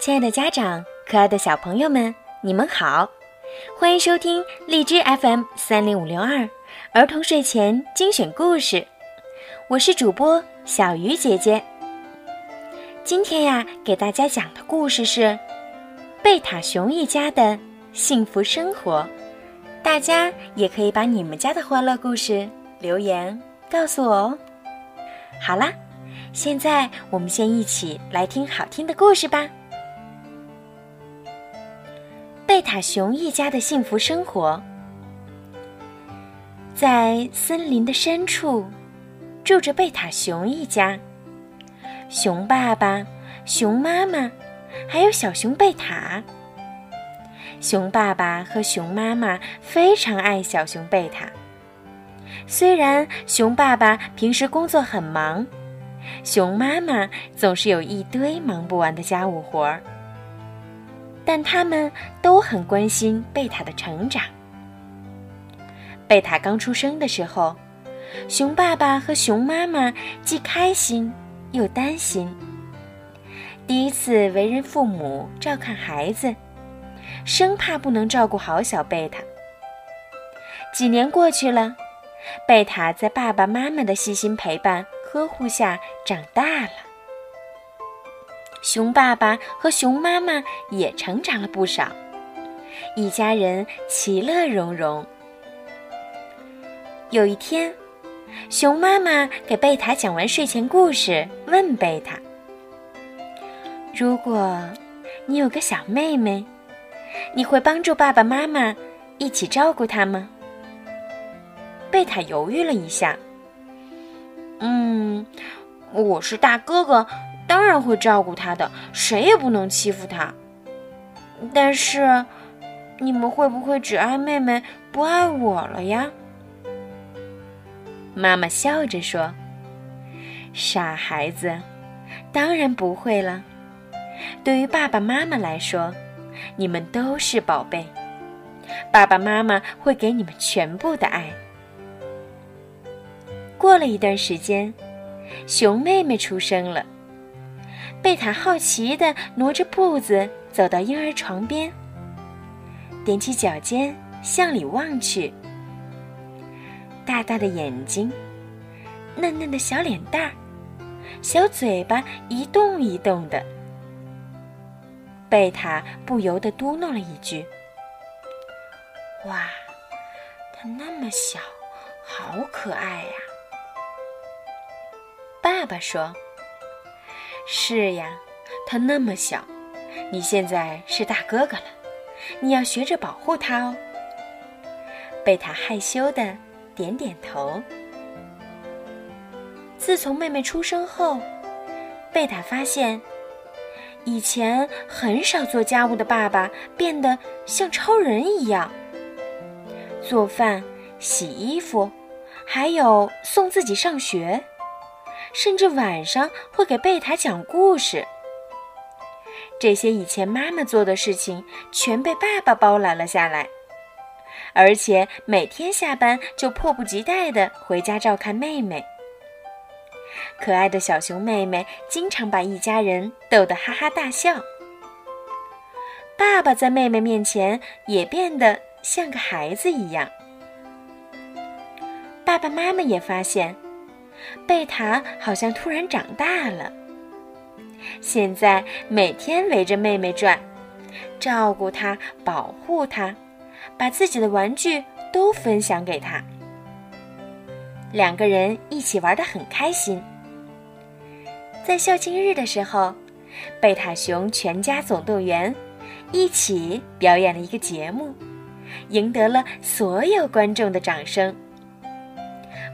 亲爱的家长，可爱的小朋友们，你们好，欢迎收听荔枝 FM 三零五六二儿童睡前精选故事，我是主播小鱼姐姐。今天呀，给大家讲的故事是贝塔熊一家的幸福生活。大家也可以把你们家的欢乐故事留言告诉我哦。好啦，现在我们先一起来听好听的故事吧。贝塔熊一家的幸福生活，在森林的深处，住着贝塔熊一家。熊爸爸、熊妈妈，还有小熊贝塔。熊爸爸和熊妈妈非常爱小熊贝塔。虽然熊爸爸平时工作很忙，熊妈妈总是有一堆忙不完的家务活儿，但他们都很关心贝塔的成长。贝塔刚出生的时候，熊爸爸和熊妈妈既开心又担心。第一次为人父母，照看孩子。生怕不能照顾好小贝塔。几年过去了，贝塔在爸爸妈妈的细心陪伴、呵护下长大了。熊爸爸和熊妈妈也成长了不少，一家人其乐融融。有一天，熊妈妈给贝塔讲完睡前故事，问贝塔：“如果你有个小妹妹？”你会帮助爸爸妈妈一起照顾她吗？贝塔犹豫了一下。嗯，我是大哥哥，当然会照顾他的，谁也不能欺负他。但是，你们会不会只爱妹妹不爱我了呀？妈妈笑着说：“傻孩子，当然不会了。对于爸爸妈妈来说。”你们都是宝贝，爸爸妈妈会给你们全部的爱。过了一段时间，熊妹妹出生了。贝塔好奇地挪着步子走到婴儿床边，踮起脚尖向里望去。大大的眼睛，嫩嫩的小脸蛋儿，小嘴巴一动一动的。贝塔不由得嘟囔了一句：“哇，它那么小，好可爱呀！”爸爸说：“是呀，他那么小，你现在是大哥哥了，你要学着保护他哦。”贝塔害羞的点点头。自从妹妹出生后，贝塔发现。以前很少做家务的爸爸变得像超人一样，做饭、洗衣服，还有送自己上学，甚至晚上会给贝塔讲故事。这些以前妈妈做的事情，全被爸爸包揽了下来，而且每天下班就迫不及待地回家照看妹妹。可爱的小熊妹妹经常把一家人逗得哈哈大笑。爸爸在妹妹面前也变得像个孩子一样。爸爸妈妈也发现，贝塔好像突然长大了。现在每天围着妹妹转，照顾她，保护她，把自己的玩具都分享给她。两个人一起玩得很开心。在校庆日的时候，贝塔熊全家总动员，一起表演了一个节目，赢得了所有观众的掌声。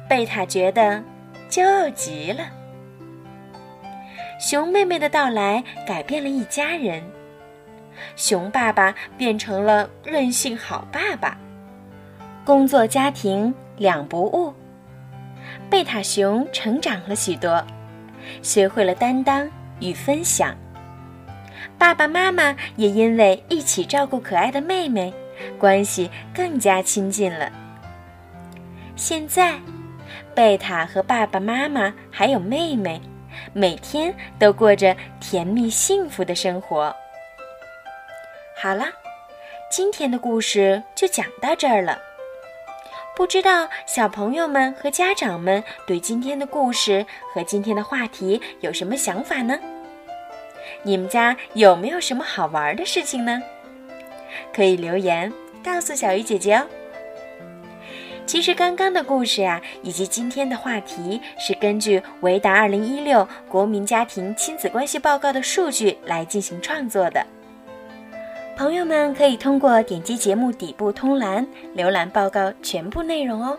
贝塔觉得骄傲极了。熊妹妹的到来改变了一家人，熊爸爸变成了任性好爸爸，工作家庭两不误。贝塔熊成长了许多。学会了担当与分享，爸爸妈妈也因为一起照顾可爱的妹妹，关系更加亲近了。现在，贝塔和爸爸妈妈还有妹妹，每天都过着甜蜜幸福的生活。好啦，今天的故事就讲到这儿了。不知道小朋友们和家长们对今天的故事和今天的话题有什么想法呢？你们家有没有什么好玩的事情呢？可以留言告诉小鱼姐姐哦。其实刚刚的故事呀，以及今天的话题是根据维达二零一六国民家庭亲子关系报告的数据来进行创作的。朋友们可以通过点击节目底部通栏浏览报告全部内容哦。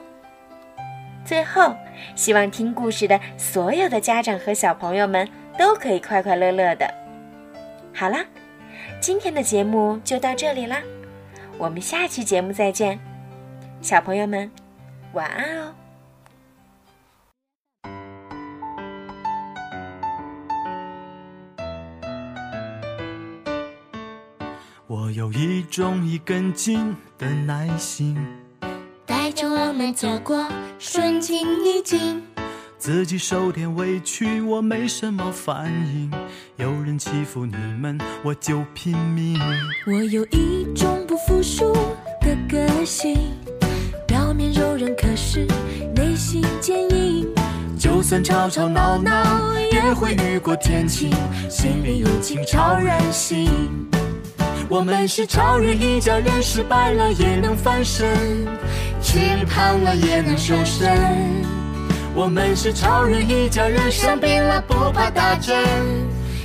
最后，希望听故事的所有的家长和小朋友们都可以快快乐乐的。好啦，今天的节目就到这里啦，我们下期节目再见。小朋友们，晚安哦！我有一种一根筋的耐心，带着我们走过顺境逆境。自己受点委屈，我没什么反应；有人欺负你们，我就拼命。我有一种不服输的个性。面柔韧，可是内心坚硬。就算吵吵闹闹，也会雨过天晴。心里有情，超人心。我们是超人一家人，失败了也能翻身，吃胖了也能瘦身。我们是超人一家人，生病了不怕打针。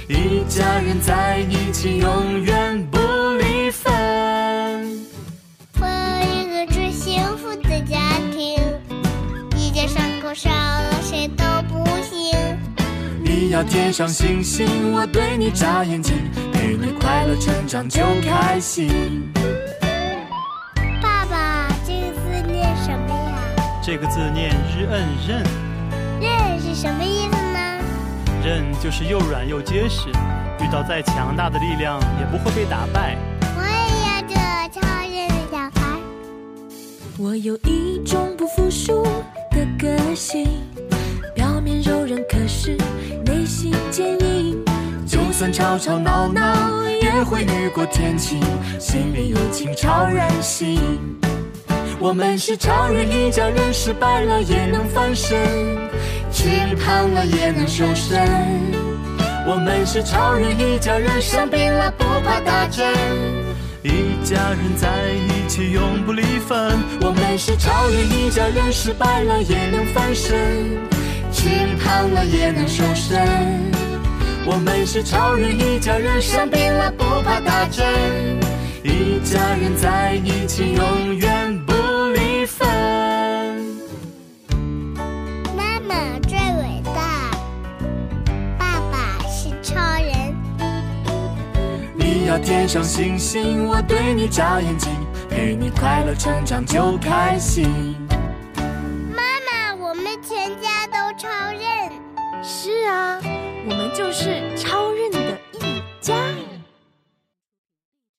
一家人在一起，永远不离少了谁都不行。你要贴上星星，我对你眨眼睛，陪你快乐成长就开心。爸爸，这个字念什么呀？这个字念日摁韧。韧是什么意思呢？韧就是又软又结实，遇到再强大的力量也不会被打败。我也要做超人的小孩。我有一种不服输。的个性，表面柔韧，可是内心坚硬。就算吵吵闹闹，也会雨过天晴。心里有情，超人心。我们是超人一家人，失败了也能翻身，吃胖了也能瘦身。我们是超人一家人，生病了不怕打针。一家人在一起永不离分。我们是超人一家人，失败了也能翻身，吃胖了也能瘦身。我们是超人一家人，生病了不怕打针。一家人在一起永远不离天上星星我对你眨眼睛陪你快乐成长就开心。妈妈我们全家都超认。是啊我们就是